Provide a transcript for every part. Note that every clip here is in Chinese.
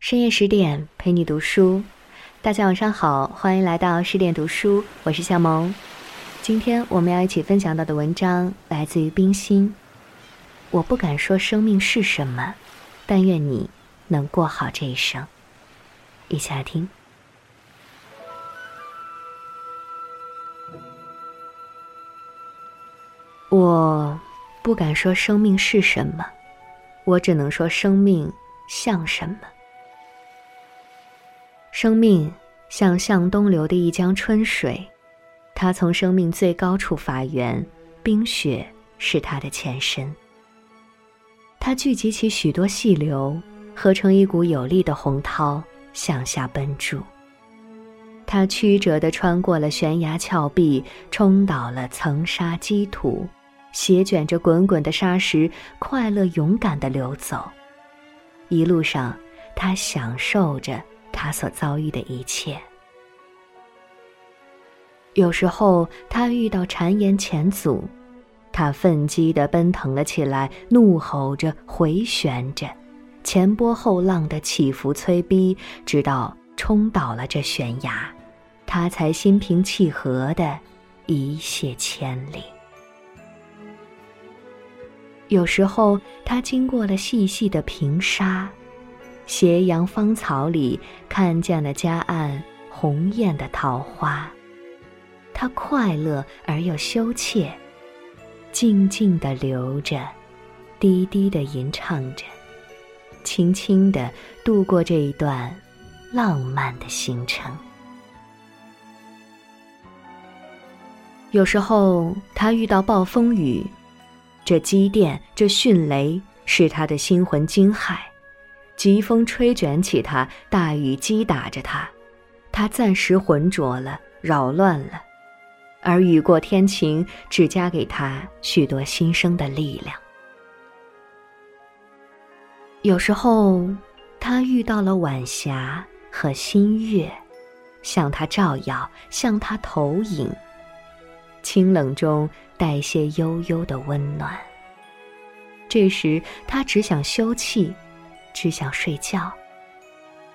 深夜十点陪你读书，大家晚上好，欢迎来到十点读书，我是夏萌。今天我们要一起分享到的文章来自于冰心。我不敢说生命是什么，但愿你能过好这一生。一起来听。我不敢说生命是什么，我只能说生命像什么。生命像向东流的一江春水，它从生命最高处发源，冰雪是它的前身。它聚集起许多细流，合成一股有力的洪涛向下奔注。它曲折地穿过了悬崖峭壁，冲倒了层沙积土，携卷着滚滚的沙石，快乐勇敢地流走。一路上，它享受着。他所遭遇的一切，有时候他遇到谗言前阻，他奋激地奔腾了起来，怒吼着，回旋着，前波后浪的起伏催逼，直到冲倒了这悬崖，他才心平气和的一泻千里。有时候他经过了细细的平沙。斜阳芳草里，看见了夹岸红艳的桃花。它快乐而又羞怯，静静地流着，低低地吟唱着，轻轻地度过这一段浪漫的行程。有时候，他遇到暴风雨，这机电，这迅雷，使他的心魂惊骇。疾风吹卷起他，大雨击打着他，他暂时浑浊了，扰乱了，而雨过天晴，只加给他许多新生的力量。有时候，他遇到了晚霞和新月，向他照耀，向他投影，清冷中带些悠悠的温暖。这时，他只想休憩。只想睡觉，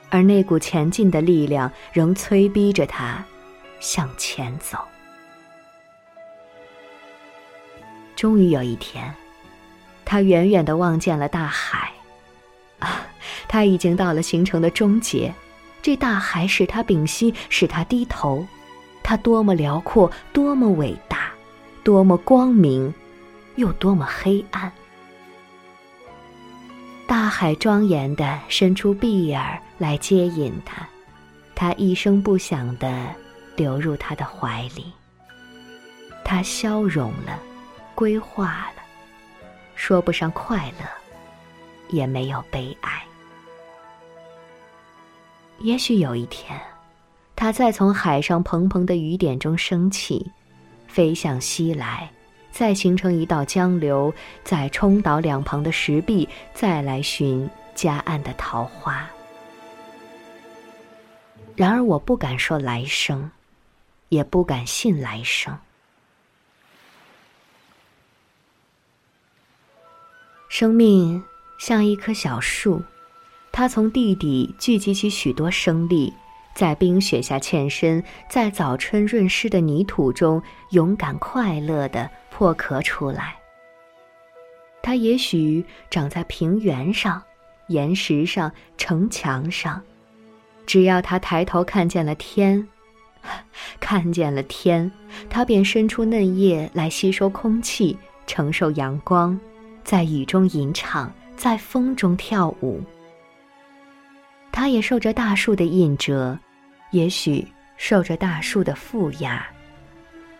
而那股前进的力量仍催逼着他向前走。终于有一天，他远远的望见了大海，啊，他已经到了行程的终结。这大海使他屏息，使他低头。它多么辽阔，多么伟大，多么光明，又多么黑暗。海庄严地伸出臂儿来接引他，他一声不响地流入他的怀里。他消融了，归化了，说不上快乐，也没有悲哀。也许有一天，他再从海上蓬蓬的雨点中升起，飞向西来。再形成一道江流，再冲倒两旁的石壁，再来寻夹岸的桃花。然而，我不敢说来生，也不敢信来生。生命像一棵小树，它从地底聚集起许多生力，在冰雪下欠身，在早春润湿的泥土中，勇敢快乐的。破壳出来。它也许长在平原上、岩石上、城墙上，只要它抬头看见了天，看见了天，它便伸出嫩叶来吸收空气，承受阳光，在雨中吟唱，在风中跳舞。它也受着大树的印折，也许受着大树的负压。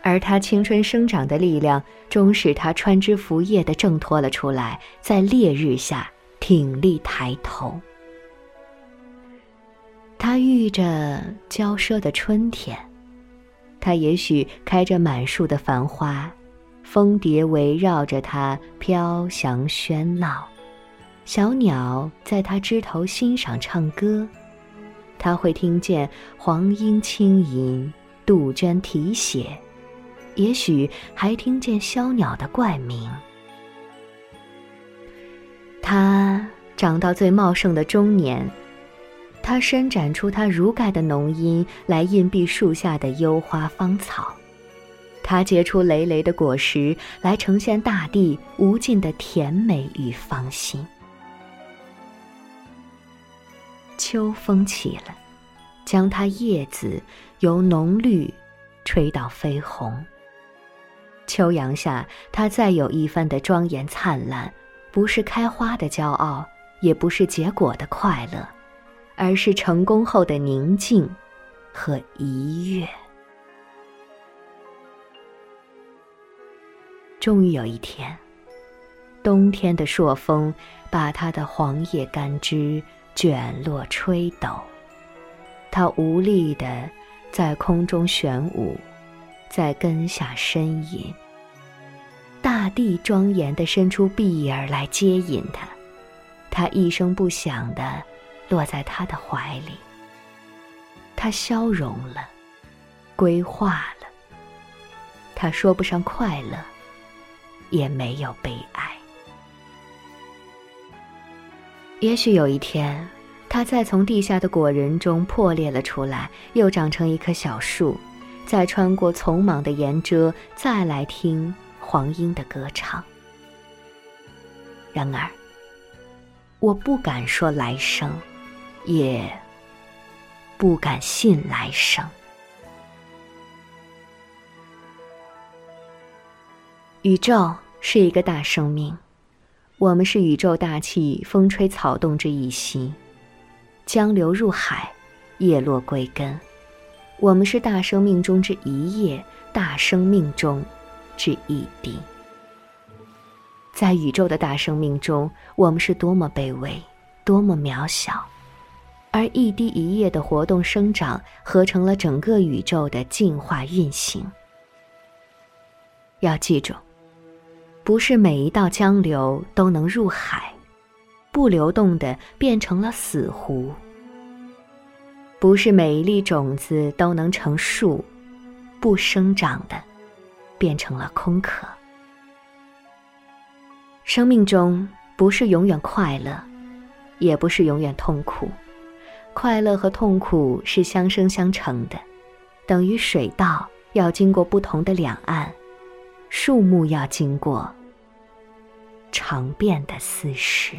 而他青春生长的力量，终使他穿枝拂叶的挣脱了出来，在烈日下挺立抬头。他遇着娇奢的春天，他也许开着满树的繁花，蜂蝶围绕着他飘翔喧闹，小鸟在他枝头欣赏唱歌，他会听见黄莺轻吟，杜鹃啼血。也许还听见枭鸟的怪鸣。他长到最茂盛的中年，它伸展出它如盖的浓荫来荫蔽树下的幽花芳草，它结出累累的果实来呈现大地无尽的甜美与芳心。秋风起了，将它叶子由浓绿吹到绯红。秋阳下，它再有一番的庄严灿烂，不是开花的骄傲，也不是结果的快乐。而是成功后的宁静和愉悦。终于有一天，冬天的朔风把它的黄叶干枝卷落吹抖，它无力的在空中旋舞，在根下呻吟。大地庄严地伸出臂儿来接引它，它一声不响地。落在他的怀里，他消融了，归化了。他说不上快乐，也没有悲哀。也许有一天，它再从地下的果仁中破裂了出来，又长成一棵小树，再穿过丛莽的岩遮，再来听黄莺的歌唱。然而，我不敢说来生。也不敢信来生。宇宙是一个大生命，我们是宇宙大气风吹草动之一息，江流入海，叶落归根。我们是大生命中之一叶，大生命中之一滴。在宇宙的大生命中，我们是多么卑微，多么渺小。而一滴一叶的活动生长，合成了整个宇宙的进化运行。要记住，不是每一道江流都能入海，不流动的变成了死湖；不是每一粒种子都能成树，不生长的变成了空壳。生命中不是永远快乐，也不是永远痛苦。快乐和痛苦是相生相成的，等于水稻要经过不同的两岸，树木要经过常变的四时。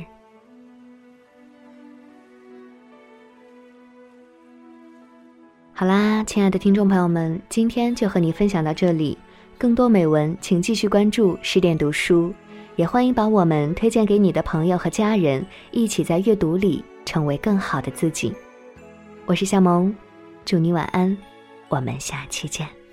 好啦，亲爱的听众朋友们，今天就和你分享到这里。更多美文，请继续关注十点读书，也欢迎把我们推荐给你的朋友和家人，一起在阅读里成为更好的自己。我是夏萌，祝你晚安，我们下期见。